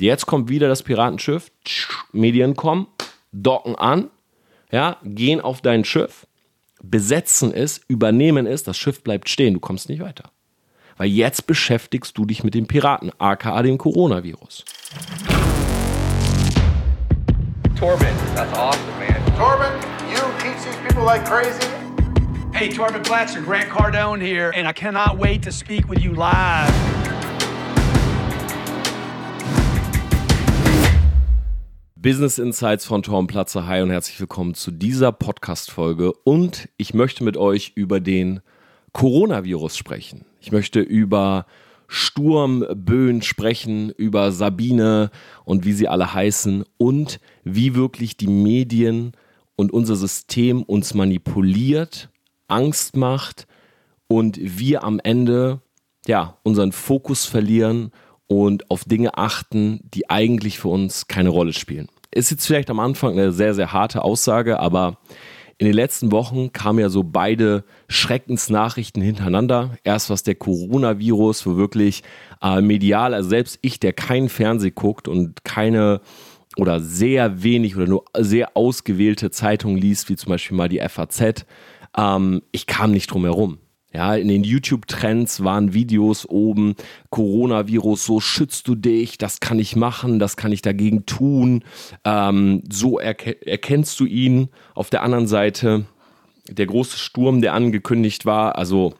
Und jetzt kommt wieder das Piratenschiff, Medien kommen, docken an, ja, gehen auf dein Schiff, besetzen es, übernehmen es, das Schiff bleibt stehen, du kommst nicht weiter. Weil jetzt beschäftigst du dich mit dem Piraten, aka dem Coronavirus. Torben, that's awesome, man. Torben, you teach these people like crazy. Hey, Torben Blatcher, Grant Cardone here, and I cannot wait to speak with you live. Business Insights von Torben Platzer. Hi und herzlich willkommen zu dieser Podcast-Folge. Und ich möchte mit euch über den Coronavirus sprechen. Ich möchte über Sturmböen sprechen, über Sabine und wie sie alle heißen und wie wirklich die Medien und unser System uns manipuliert, Angst macht und wir am Ende ja unseren Fokus verlieren und auf Dinge achten, die eigentlich für uns keine Rolle spielen. Ist jetzt vielleicht am Anfang eine sehr, sehr harte Aussage, aber in den letzten Wochen kamen ja so beide Schreckensnachrichten hintereinander. Erst was der Coronavirus, wo wirklich äh, medial, also selbst ich, der keinen Fernseh guckt und keine oder sehr wenig oder nur sehr ausgewählte Zeitungen liest, wie zum Beispiel mal die FAZ, ähm, ich kam nicht drum herum. Ja, in den YouTube-Trends waren Videos oben, Coronavirus, so schützt du dich, das kann ich machen, das kann ich dagegen tun, ähm, so erke erkennst du ihn. Auf der anderen Seite der große Sturm, der angekündigt war, also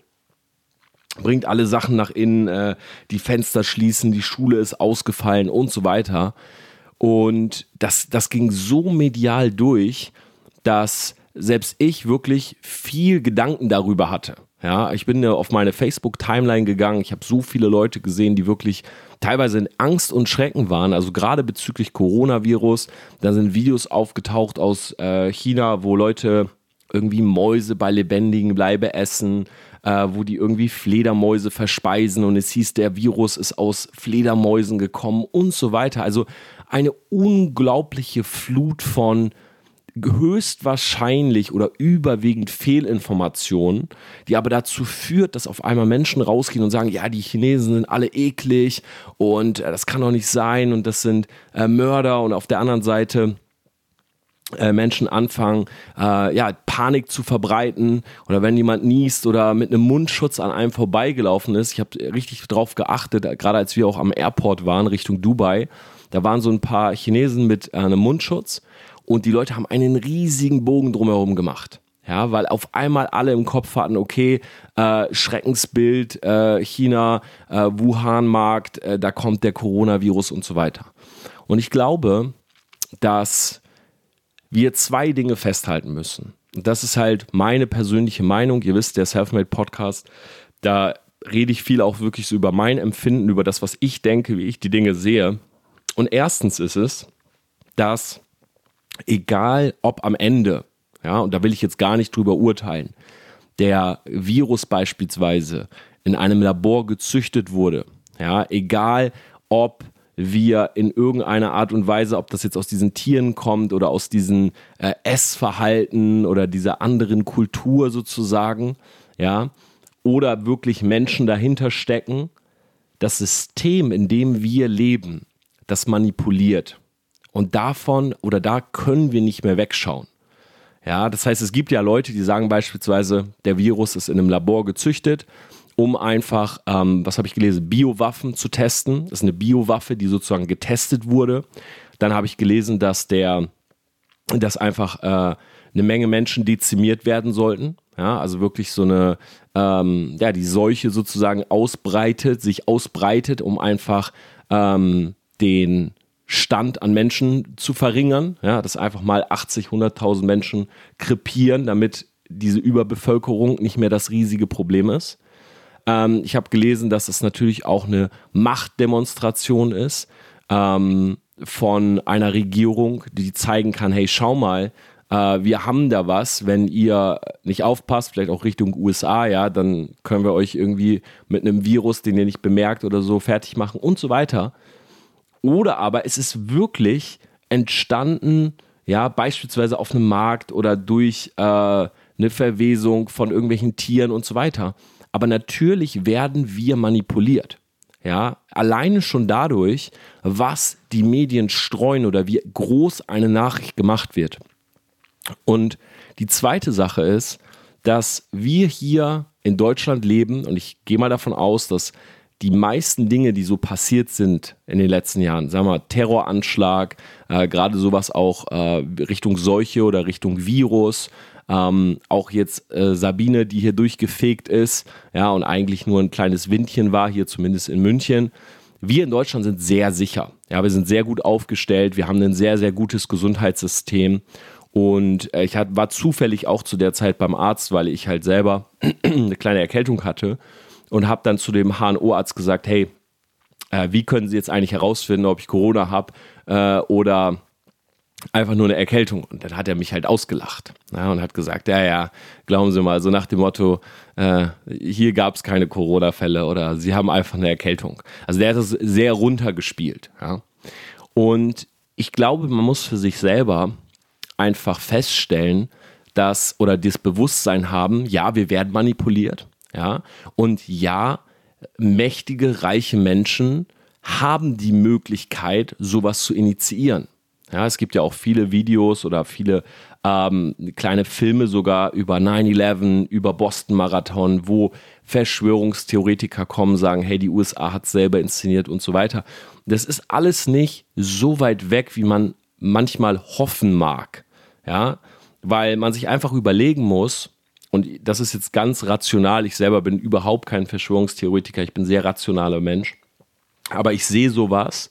bringt alle Sachen nach innen, äh, die Fenster schließen, die Schule ist ausgefallen und so weiter. Und das, das ging so medial durch, dass selbst ich wirklich viel Gedanken darüber hatte. Ja, ich bin auf meine Facebook-Timeline gegangen. Ich habe so viele Leute gesehen, die wirklich teilweise in Angst und Schrecken waren. Also gerade bezüglich Coronavirus. Da sind Videos aufgetaucht aus äh, China, wo Leute irgendwie Mäuse bei lebendigen Bleibe essen, äh, wo die irgendwie Fledermäuse verspeisen und es hieß, der Virus ist aus Fledermäusen gekommen und so weiter. Also eine unglaubliche Flut von höchstwahrscheinlich oder überwiegend Fehlinformationen, die aber dazu führt, dass auf einmal Menschen rausgehen und sagen, ja, die Chinesen sind alle eklig und äh, das kann doch nicht sein und das sind äh, Mörder und auf der anderen Seite äh, Menschen anfangen, äh, ja, Panik zu verbreiten oder wenn jemand niest oder mit einem Mundschutz an einem vorbeigelaufen ist. Ich habe richtig drauf geachtet, gerade als wir auch am Airport waren, Richtung Dubai. Da waren so ein paar Chinesen mit äh, einem Mundschutz und die Leute haben einen riesigen Bogen drumherum gemacht. Ja, weil auf einmal alle im Kopf hatten, okay, äh, Schreckensbild, äh, China, äh, Wuhan-Markt, äh, da kommt der Coronavirus und so weiter. Und ich glaube, dass wir zwei Dinge festhalten müssen. Und das ist halt meine persönliche Meinung. Ihr wisst, der Selfmade Podcast, da rede ich viel auch wirklich so über mein Empfinden, über das, was ich denke, wie ich die Dinge sehe. Und erstens ist es, dass egal ob am Ende, ja, und da will ich jetzt gar nicht drüber urteilen, der Virus beispielsweise in einem Labor gezüchtet wurde, ja, egal ob wir in irgendeiner Art und Weise, ob das jetzt aus diesen Tieren kommt oder aus diesem äh, Essverhalten oder dieser anderen Kultur sozusagen, ja, oder wirklich Menschen dahinter stecken, das System, in dem wir leben, das manipuliert. Und davon oder da können wir nicht mehr wegschauen. Ja, das heißt, es gibt ja Leute, die sagen beispielsweise, der Virus ist in einem Labor gezüchtet, um einfach, ähm, was habe ich gelesen, Biowaffen zu testen. Das ist eine Biowaffe, die sozusagen getestet wurde. Dann habe ich gelesen, dass der, dass einfach äh, eine Menge Menschen dezimiert werden sollten. Ja, also wirklich so eine, ähm, ja, die Seuche sozusagen ausbreitet, sich ausbreitet, um einfach ähm, den Stand an Menschen zu verringern, ja, dass einfach mal 80, 100.000 Menschen krepieren, damit diese Überbevölkerung nicht mehr das riesige Problem ist. Ähm, ich habe gelesen, dass es natürlich auch eine Machtdemonstration ist ähm, von einer Regierung, die zeigen kann, hey, schau mal, äh, wir haben da was, wenn ihr nicht aufpasst, vielleicht auch Richtung USA, ja, dann können wir euch irgendwie mit einem Virus, den ihr nicht bemerkt oder so, fertig machen und so weiter. Oder aber es ist wirklich entstanden, ja, beispielsweise auf einem Markt oder durch äh, eine Verwesung von irgendwelchen Tieren und so weiter. Aber natürlich werden wir manipuliert. Ja, alleine schon dadurch, was die Medien streuen oder wie groß eine Nachricht gemacht wird. Und die zweite Sache ist, dass wir hier in Deutschland leben und ich gehe mal davon aus, dass die meisten Dinge, die so passiert sind in den letzten Jahren, sagen wir mal Terroranschlag, äh, gerade sowas auch äh, Richtung Seuche oder Richtung Virus, ähm, auch jetzt äh, Sabine, die hier durchgefegt ist, ja, und eigentlich nur ein kleines Windchen war, hier zumindest in München. Wir in Deutschland sind sehr sicher. Ja, wir sind sehr gut aufgestellt. Wir haben ein sehr, sehr gutes Gesundheitssystem. Und äh, ich war zufällig auch zu der Zeit beim Arzt, weil ich halt selber eine kleine Erkältung hatte und habe dann zu dem HNO-Arzt gesagt, hey, äh, wie können Sie jetzt eigentlich herausfinden, ob ich Corona habe äh, oder einfach nur eine Erkältung. Und dann hat er mich halt ausgelacht ja, und hat gesagt, ja, ja, glauben Sie mal, so nach dem Motto, äh, hier gab es keine Corona-Fälle oder Sie haben einfach eine Erkältung. Also der hat das sehr runtergespielt. Ja. Und ich glaube, man muss für sich selber einfach feststellen, dass oder das Bewusstsein haben, ja, wir werden manipuliert, ja, und ja, mächtige, reiche Menschen haben die Möglichkeit, sowas zu initiieren. Ja, es gibt ja auch viele Videos oder viele ähm, kleine Filme sogar über 9-11, über Boston Marathon, wo Verschwörungstheoretiker kommen, sagen, hey, die USA hat selber inszeniert und so weiter. Das ist alles nicht so weit weg, wie man manchmal hoffen mag. Ja, weil man sich einfach überlegen muss, und das ist jetzt ganz rational, ich selber bin überhaupt kein Verschwörungstheoretiker, ich bin sehr rationaler Mensch, aber ich sehe sowas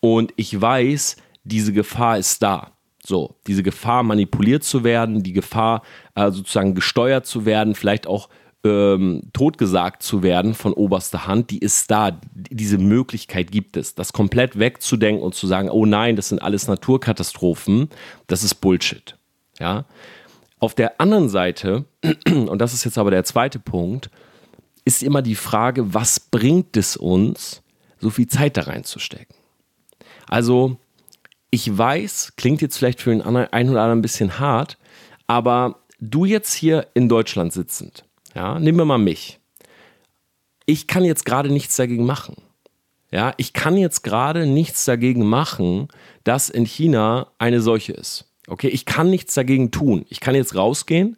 und ich weiß, diese Gefahr ist da. So, diese Gefahr manipuliert zu werden, die Gefahr äh, sozusagen gesteuert zu werden, vielleicht auch ähm, totgesagt zu werden von oberster Hand, die ist da. Diese Möglichkeit gibt es. Das komplett wegzudenken und zu sagen, oh nein, das sind alles Naturkatastrophen, das ist Bullshit. Ja. Auf der anderen Seite, und das ist jetzt aber der zweite Punkt, ist immer die Frage, was bringt es uns, so viel Zeit da reinzustecken? Also, ich weiß, klingt jetzt vielleicht für den einen oder anderen ein bisschen hart, aber du jetzt hier in Deutschland sitzend, ja, nehmen wir mal mich. Ich kann jetzt gerade nichts dagegen machen. Ja, ich kann jetzt gerade nichts dagegen machen, dass in China eine Seuche ist. Okay, ich kann nichts dagegen tun. Ich kann jetzt rausgehen,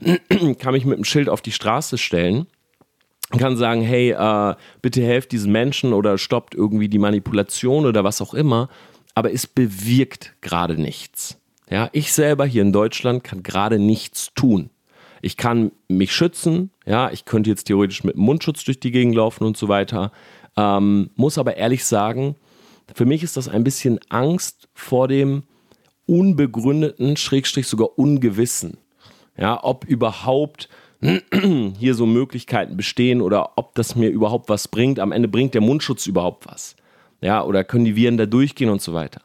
kann mich mit dem Schild auf die Straße stellen kann sagen, hey, äh, bitte helft diesen Menschen oder stoppt irgendwie die Manipulation oder was auch immer aber es bewirkt gerade nichts. Ja, ich selber hier in Deutschland kann gerade nichts tun. Ich kann mich schützen, ja, ich könnte jetzt theoretisch mit Mundschutz durch die Gegend laufen und so weiter. Ähm, muss aber ehrlich sagen, für mich ist das ein bisschen Angst vor dem unbegründeten, Schrägstrich sogar ungewissen. Ja, ob überhaupt hier so Möglichkeiten bestehen oder ob das mir überhaupt was bringt. Am Ende bringt der Mundschutz überhaupt was. Ja, oder können die Viren da durchgehen und so weiter.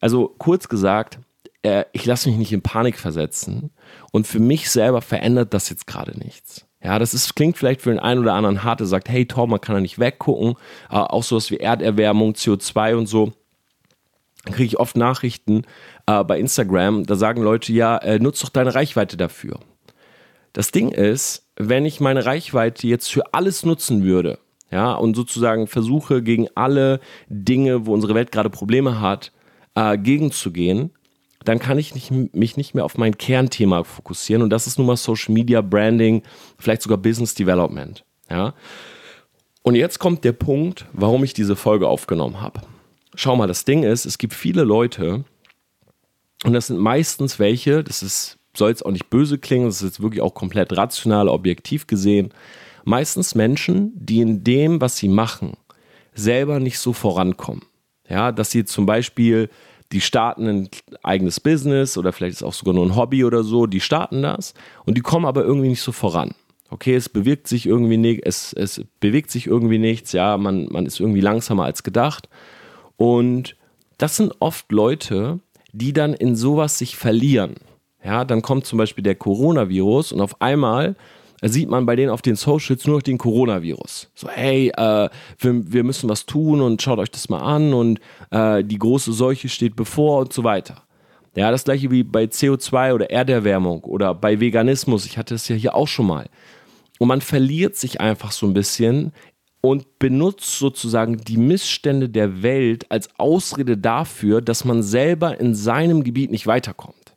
Also kurz gesagt, äh, ich lasse mich nicht in Panik versetzen und für mich selber verändert das jetzt gerade nichts. Ja, das ist, klingt vielleicht für den einen oder anderen hart, der sagt, hey Tom, man kann da nicht weggucken. Äh, auch sowas wie Erderwärmung, CO2 und so. Dann kriege ich oft Nachrichten äh, bei Instagram, da sagen Leute, ja, äh, nutz doch deine Reichweite dafür. Das Ding ist, wenn ich meine Reichweite jetzt für alles nutzen würde, ja, und sozusagen versuche gegen alle Dinge, wo unsere Welt gerade Probleme hat, äh, gegenzugehen, dann kann ich nicht, mich nicht mehr auf mein Kernthema fokussieren und das ist nun mal Social Media, Branding, vielleicht sogar Business Development. Ja. Und jetzt kommt der Punkt, warum ich diese Folge aufgenommen habe. Schau mal, das Ding ist, es gibt viele Leute, und das sind meistens welche, das ist, soll jetzt auch nicht böse klingen, das ist jetzt wirklich auch komplett rational, objektiv gesehen, meistens Menschen, die in dem, was sie machen, selber nicht so vorankommen. Ja, dass sie zum Beispiel, die starten ein eigenes Business oder vielleicht ist auch sogar nur ein Hobby oder so, die starten das und die kommen aber irgendwie nicht so voran. Okay, es bewegt sich irgendwie nicht, es, es bewegt sich irgendwie nichts, ja, man, man ist irgendwie langsamer als gedacht. Und das sind oft Leute, die dann in sowas sich verlieren. Ja, dann kommt zum Beispiel der Coronavirus und auf einmal sieht man bei denen auf den Socials nur noch den Coronavirus. So, hey, äh, wir, wir, müssen was tun und schaut euch das mal an und äh, die große Seuche steht bevor und so weiter. Ja, das gleiche wie bei CO2 oder Erderwärmung oder bei Veganismus. Ich hatte es ja hier auch schon mal. Und man verliert sich einfach so ein bisschen und benutzt sozusagen die Missstände der Welt als Ausrede dafür, dass man selber in seinem Gebiet nicht weiterkommt.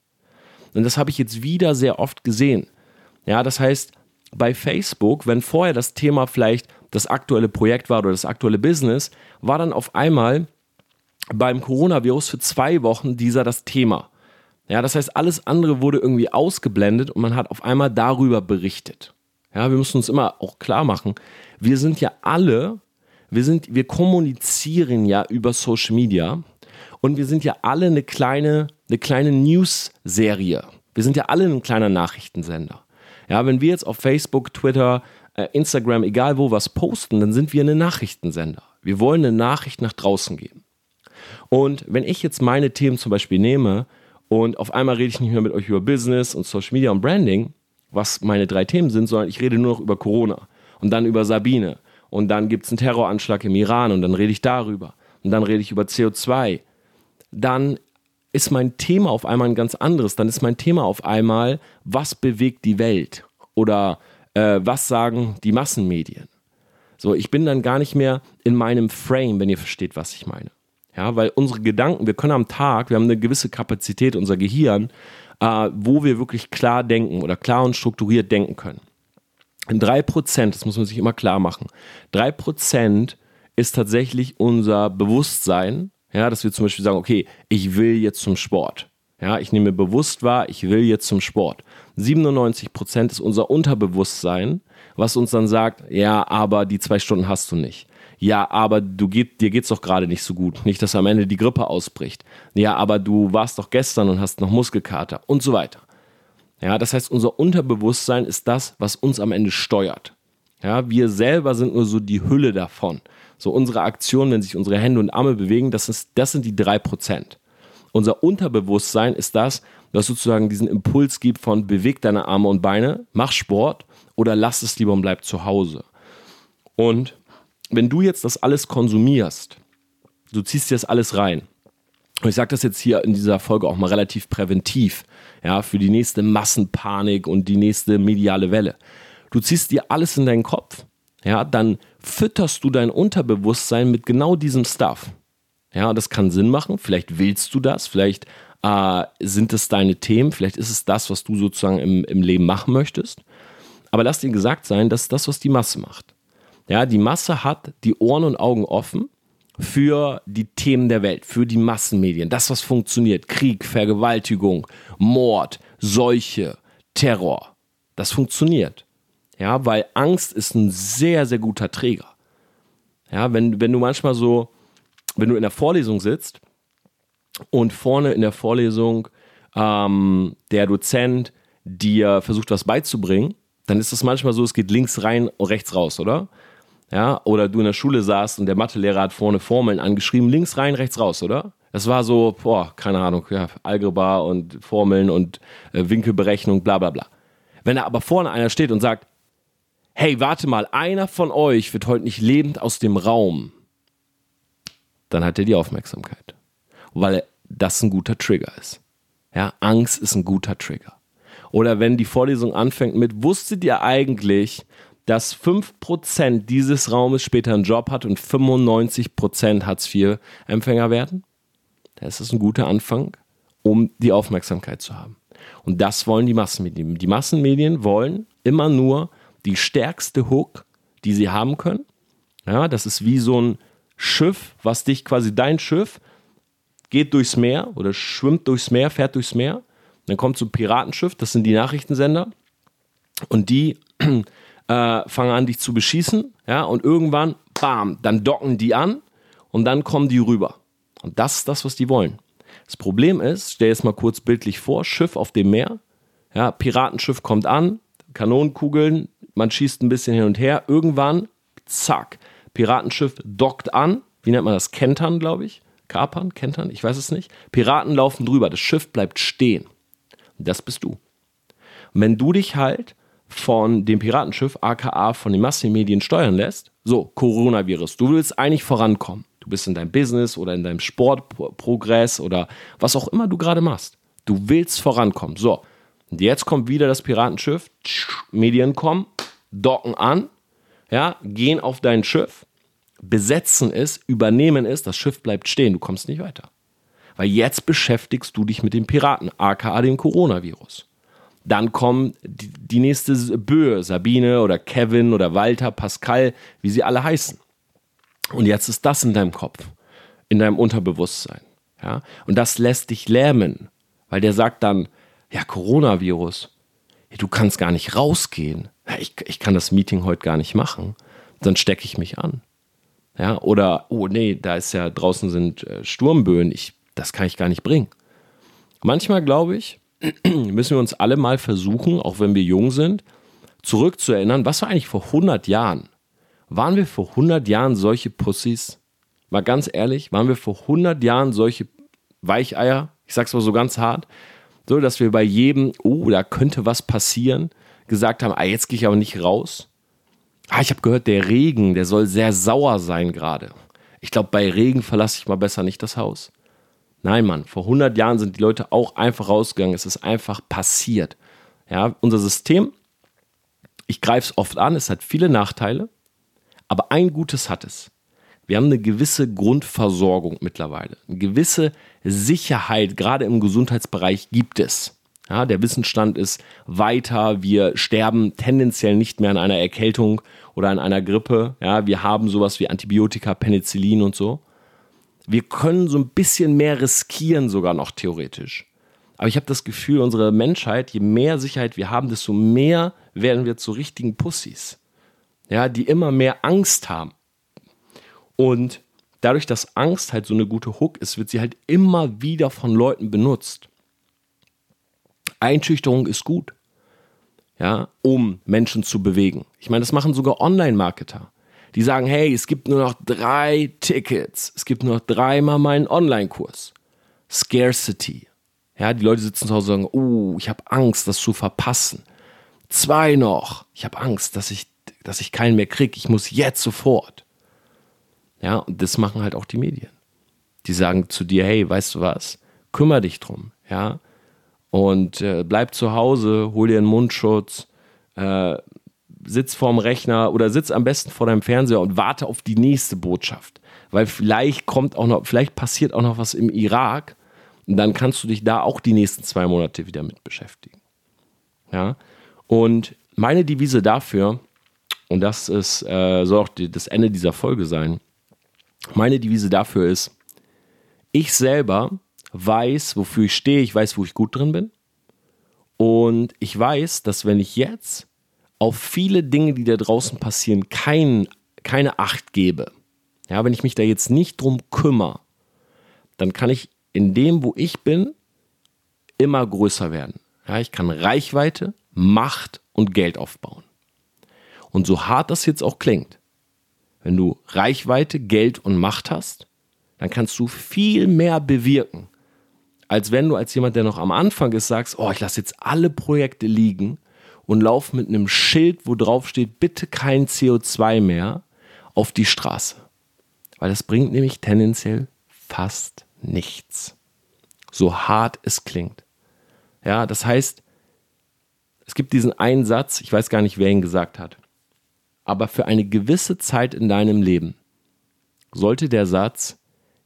Und das habe ich jetzt wieder sehr oft gesehen. Ja, das heißt, bei Facebook, wenn vorher das Thema vielleicht das aktuelle Projekt war oder das aktuelle Business, war dann auf einmal beim Coronavirus für zwei Wochen dieser das Thema. Ja, das heißt, alles andere wurde irgendwie ausgeblendet und man hat auf einmal darüber berichtet. Ja, wir müssen uns immer auch klar machen, wir sind ja alle, wir sind, wir kommunizieren ja über Social Media und wir sind ja alle eine kleine, eine kleine News-Serie. Wir sind ja alle ein kleiner Nachrichtensender. Ja, wenn wir jetzt auf Facebook, Twitter, äh, Instagram, egal wo was posten, dann sind wir eine Nachrichtensender. Wir wollen eine Nachricht nach draußen geben. Und wenn ich jetzt meine Themen zum Beispiel nehme und auf einmal rede ich nicht mehr mit euch über Business und Social Media und Branding, was meine drei Themen sind, sondern ich rede nur noch über Corona und dann über Sabine und dann gibt es einen Terroranschlag im Iran und dann rede ich darüber und dann rede ich über CO2, dann ist mein Thema auf einmal ein ganz anderes. Dann ist mein Thema auf einmal, was bewegt die Welt oder äh, was sagen die Massenmedien. So, ich bin dann gar nicht mehr in meinem Frame, wenn ihr versteht, was ich meine. Ja, weil unsere Gedanken, wir können am Tag, wir haben eine gewisse Kapazität, unser Gehirn, äh, wo wir wirklich klar denken oder klar und strukturiert denken können. Drei Prozent, das muss man sich immer klar machen, drei Prozent ist tatsächlich unser Bewusstsein, ja, dass wir zum Beispiel sagen, okay, ich will jetzt zum Sport. Ja, ich nehme bewusst wahr, ich will jetzt zum Sport. 97 Prozent ist unser Unterbewusstsein, was uns dann sagt, ja, aber die zwei Stunden hast du nicht. Ja, aber du geht, dir geht's doch gerade nicht so gut. Nicht, dass am Ende die Grippe ausbricht. Ja, aber du warst doch gestern und hast noch Muskelkater und so weiter. Ja, das heißt, unser Unterbewusstsein ist das, was uns am Ende steuert. Ja, wir selber sind nur so die Hülle davon. So unsere Aktionen, wenn sich unsere Hände und Arme bewegen, das, ist, das sind die drei Prozent. Unser Unterbewusstsein ist das, was sozusagen diesen Impuls gibt von beweg deine Arme und Beine, mach Sport oder lass es lieber und bleib zu Hause. Und wenn du jetzt das alles konsumierst, du ziehst dir das alles rein, und ich sage das jetzt hier in dieser Folge auch mal relativ präventiv, ja, für die nächste Massenpanik und die nächste mediale Welle. Du ziehst dir alles in deinen Kopf, ja, dann fütterst du dein Unterbewusstsein mit genau diesem Stuff. Ja, das kann Sinn machen. Vielleicht willst du das, vielleicht äh, sind es deine Themen, vielleicht ist es das, was du sozusagen im, im Leben machen möchtest. Aber lass dir gesagt sein, das ist das, was die Masse macht. Ja, die Masse hat die Ohren und Augen offen für die Themen der Welt, für die Massenmedien, das, was funktioniert, Krieg, Vergewaltigung, Mord, Seuche, Terror, das funktioniert. Ja, weil Angst ist ein sehr, sehr guter Träger. Ja, wenn, wenn du manchmal so, wenn du in der Vorlesung sitzt und vorne in der Vorlesung ähm, der Dozent dir versucht, was beizubringen, dann ist es manchmal so, es geht links rein und rechts raus, oder? Ja, oder du in der Schule saßt und der Mathelehrer hat vorne Formeln angeschrieben, links rein, rechts raus, oder? Es war so, boah, keine Ahnung, ja, Algebra und Formeln und äh, Winkelberechnung, bla bla bla. Wenn da aber vorne einer steht und sagt, hey, warte mal, einer von euch wird heute nicht lebend aus dem Raum, dann hat er die Aufmerksamkeit. Weil das ein guter Trigger ist. Ja, Angst ist ein guter Trigger. Oder wenn die Vorlesung anfängt mit, wusstet ihr eigentlich, dass 5% dieses Raumes später einen Job hat und 95% Hartz-IV-Empfänger werden? Das ist ein guter Anfang, um die Aufmerksamkeit zu haben. Und das wollen die Massenmedien. Die Massenmedien wollen immer nur die stärkste Hook, die sie haben können. Ja, das ist wie so ein Schiff, was dich quasi dein Schiff geht durchs Meer oder schwimmt durchs Meer, fährt durchs Meer. Dann kommt so ein Piratenschiff, das sind die Nachrichtensender. Und die äh, fangen an, dich zu beschießen, ja, und irgendwann, bam, dann docken die an und dann kommen die rüber. Und das ist das, was die wollen. Das Problem ist, stell jetzt mal kurz bildlich vor, Schiff auf dem Meer, ja, Piratenschiff kommt an, Kanonenkugeln, man schießt ein bisschen hin und her, irgendwann, zack, Piratenschiff dockt an, wie nennt man das? Kentern, glaube ich. Kapern, Kentern, ich weiß es nicht. Piraten laufen drüber, das Schiff bleibt stehen. Und das bist du. Und wenn du dich halt von dem Piratenschiff, aka von den Massenmedien steuern lässt. So, Coronavirus, du willst eigentlich vorankommen. Du bist in deinem Business oder in deinem Sportprogress oder was auch immer du gerade machst. Du willst vorankommen. So, und jetzt kommt wieder das Piratenschiff, Medien kommen, docken an, ja, gehen auf dein Schiff, besetzen es, übernehmen es, das Schiff bleibt stehen, du kommst nicht weiter. Weil jetzt beschäftigst du dich mit den Piraten, aka dem Coronavirus. Dann kommen die, nächste Böe, Sabine oder Kevin oder Walter, Pascal, wie sie alle heißen. Und jetzt ist das in deinem Kopf, in deinem Unterbewusstsein. Ja? Und das lässt dich lähmen, weil der sagt dann, ja, Coronavirus, du kannst gar nicht rausgehen. Ich, ich kann das Meeting heute gar nicht machen. Dann stecke ich mich an. Ja, oder, oh nee, da ist ja draußen sind äh, Sturmböen, ich, das kann ich gar nicht bringen. Manchmal glaube ich, müssen wir uns alle mal versuchen, auch wenn wir jung sind, zurückzuerinnern, was war eigentlich vor 100 Jahren? Waren wir vor 100 Jahren solche Pussys? Mal ganz ehrlich, waren wir vor 100 Jahren solche Weicheier? Ich sag's mal so ganz hart. So, dass wir bei jedem, oh, da könnte was passieren, gesagt haben, ah, jetzt gehe ich aber nicht raus. Ah, ich habe gehört, der Regen, der soll sehr sauer sein gerade. Ich glaube, bei Regen verlasse ich mal besser nicht das Haus. Nein, Mann, vor 100 Jahren sind die Leute auch einfach rausgegangen. Es ist einfach passiert. Ja, unser System, ich greife es oft an, es hat viele Nachteile. Aber ein Gutes hat es. Wir haben eine gewisse Grundversorgung mittlerweile. Eine gewisse Sicherheit, gerade im Gesundheitsbereich, gibt es. Ja, der Wissensstand ist weiter. Wir sterben tendenziell nicht mehr an einer Erkältung oder an einer Grippe. Ja, wir haben sowas wie Antibiotika, Penicillin und so. Wir können so ein bisschen mehr riskieren, sogar noch theoretisch. Aber ich habe das Gefühl, unsere Menschheit, je mehr Sicherheit wir haben, desto mehr werden wir zu richtigen Pussys ja, die immer mehr Angst haben. Und dadurch, dass Angst halt so eine gute Hook ist, wird sie halt immer wieder von Leuten benutzt. Einschüchterung ist gut, ja, um Menschen zu bewegen. Ich meine, das machen sogar Online-Marketer. Die sagen, hey, es gibt nur noch drei Tickets, es gibt nur noch dreimal meinen Online-Kurs. Scarcity. Ja, die Leute sitzen zu Hause und sagen, oh, ich habe Angst, das zu verpassen. Zwei noch. Ich habe Angst, dass ich dass ich keinen mehr kriege. Ich muss jetzt sofort. Ja, und das machen halt auch die Medien. Die sagen zu dir, hey, weißt du was? Kümmer dich drum, ja. Und äh, bleib zu Hause, hol dir einen Mundschutz, äh, sitz vorm Rechner oder sitz am besten vor deinem Fernseher und warte auf die nächste Botschaft. Weil vielleicht kommt auch noch, vielleicht passiert auch noch was im Irak und dann kannst du dich da auch die nächsten zwei Monate wieder mit beschäftigen. Ja. Und meine Devise dafür und das ist, äh, soll auch die, das Ende dieser Folge sein. Meine Devise dafür ist, ich selber weiß, wofür ich stehe, ich weiß, wo ich gut drin bin. Und ich weiß, dass wenn ich jetzt auf viele Dinge, die da draußen passieren, kein, keine Acht gebe, ja, wenn ich mich da jetzt nicht drum kümmere, dann kann ich in dem, wo ich bin, immer größer werden. Ja, ich kann Reichweite, Macht und Geld aufbauen. Und so hart das jetzt auch klingt, wenn du Reichweite, Geld und Macht hast, dann kannst du viel mehr bewirken, als wenn du als jemand, der noch am Anfang ist, sagst, oh, ich lasse jetzt alle Projekte liegen und laufe mit einem Schild, wo drauf steht, bitte kein CO2 mehr, auf die Straße. Weil das bringt nämlich tendenziell fast nichts. So hart es klingt. Ja, das heißt, es gibt diesen einen Satz, ich weiß gar nicht, wer ihn gesagt hat aber für eine gewisse Zeit in deinem Leben sollte der Satz,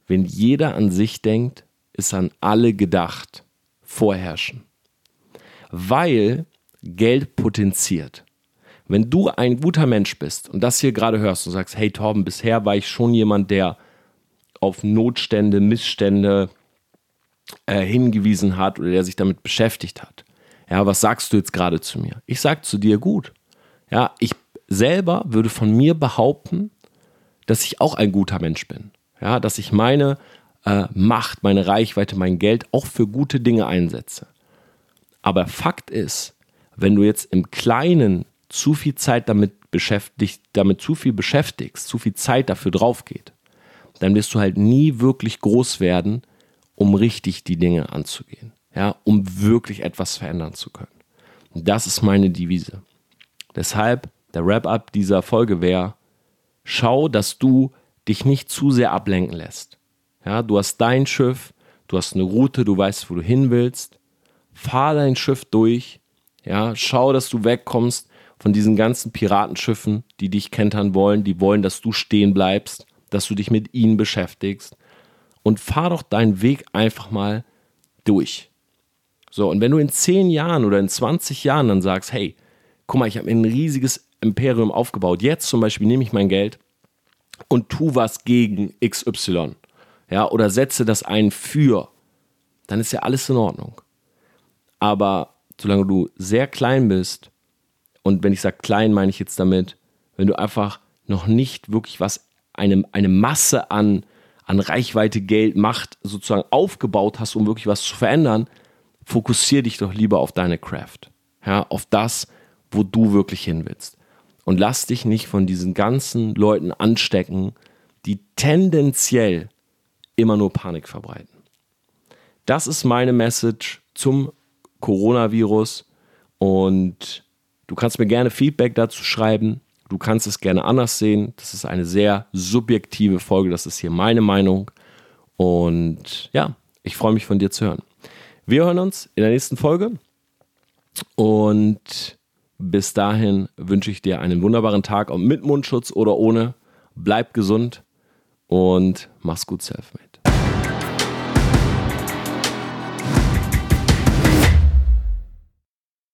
wenn jeder an sich denkt, ist an alle gedacht, vorherrschen. Weil Geld potenziert. Wenn du ein guter Mensch bist und das hier gerade hörst und sagst, hey Torben, bisher war ich schon jemand, der auf Notstände, Missstände äh, hingewiesen hat oder der sich damit beschäftigt hat. Ja, was sagst du jetzt gerade zu mir? Ich sag zu dir gut. Ja, ich selber würde von mir behaupten, dass ich auch ein guter Mensch bin. Ja, dass ich meine äh, Macht, meine Reichweite, mein Geld auch für gute Dinge einsetze. Aber Fakt ist, wenn du jetzt im Kleinen zu viel Zeit damit beschäftigt, damit zu viel beschäftigst, zu viel Zeit dafür drauf geht, dann wirst du halt nie wirklich groß werden, um richtig die Dinge anzugehen. Ja, um wirklich etwas verändern zu können. das ist meine Devise. Deshalb der Wrap-up dieser Folge wäre, schau, dass du dich nicht zu sehr ablenken lässt. Ja, du hast dein Schiff, du hast eine Route, du weißt, wo du hin willst. Fahr dein Schiff durch. Ja, schau, dass du wegkommst von diesen ganzen Piratenschiffen, die dich kentern wollen, die wollen, dass du stehen bleibst, dass du dich mit ihnen beschäftigst und fahr doch deinen Weg einfach mal durch. So, und wenn du in 10 Jahren oder in 20 Jahren dann sagst, hey, guck mal, ich habe mir ein riesiges Imperium aufgebaut, jetzt zum Beispiel nehme ich mein Geld und tu was gegen XY, ja, oder setze das ein für, dann ist ja alles in Ordnung. Aber solange du sehr klein bist, und wenn ich sage klein, meine ich jetzt damit, wenn du einfach noch nicht wirklich was, eine, eine Masse an, an Reichweite, Geld, Macht sozusagen aufgebaut hast, um wirklich was zu verändern, fokussiere dich doch lieber auf deine Craft. Ja, auf das, wo du wirklich hin willst. Und lass dich nicht von diesen ganzen Leuten anstecken, die tendenziell immer nur Panik verbreiten. Das ist meine Message zum Coronavirus und du kannst mir gerne Feedback dazu schreiben. Du kannst es gerne anders sehen. Das ist eine sehr subjektive Folge. Das ist hier meine Meinung. Und ja, ich freue mich von dir zu hören. Wir hören uns in der nächsten Folge. Und bis dahin wünsche ich dir einen wunderbaren Tag mit Mundschutz oder ohne. Bleib gesund und mach's gut, Selfmade.